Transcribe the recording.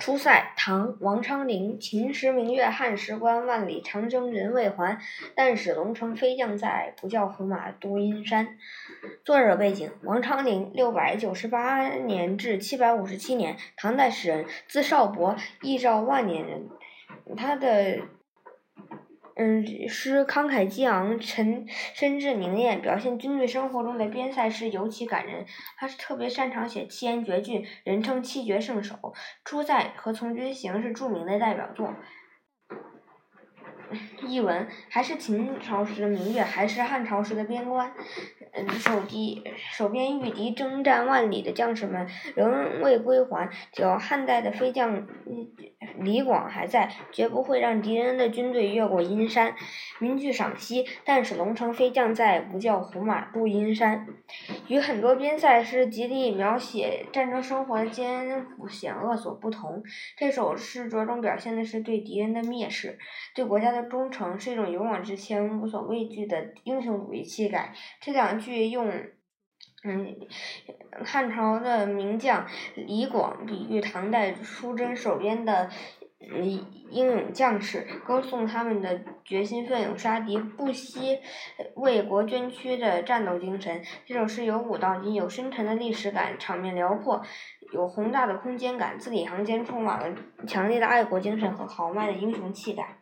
出塞，唐·王昌龄。秦时明月汉时关，万里长征人未还。但使龙城飞将在，不教胡马度阴山。作者背景：王昌龄，六百九十八年至七百五十七年，唐代诗人，字少伯，义昭万年人。他的。嗯，诗慷慨激昂，沉深致凝练，表现军队生活中的边塞诗尤其感人。他是特别擅长写七言绝句，人称七绝圣手。《出塞》和《从军行》是著名的代表作。译文：还是秦朝时的明月，还是汉朝时的边关。嗯，守敌、守边御敌、征战万里的将士们仍未归还。只要汉代的飞将李广还在，绝不会让敌人的军队越过阴山。名句赏析：但使龙城飞将在，不教胡马度阴山。与很多边塞诗极力描写战争生活的艰苦险恶所不同，这首诗着重表现的是对敌人的蔑视，对国家的忠诚，是一种勇往直前、无所畏惧的英雄主义气概。这两。句用，嗯，汉朝的名将李广比喻唐代出征守边的英勇将士，歌颂他们的决心奋勇杀敌、不惜为国捐躯的战斗精神。这首诗由古到今有深沉的历史感，场面辽阔，有宏大的空间感，字里行间充满了强烈的爱国精神和豪迈的英雄气概。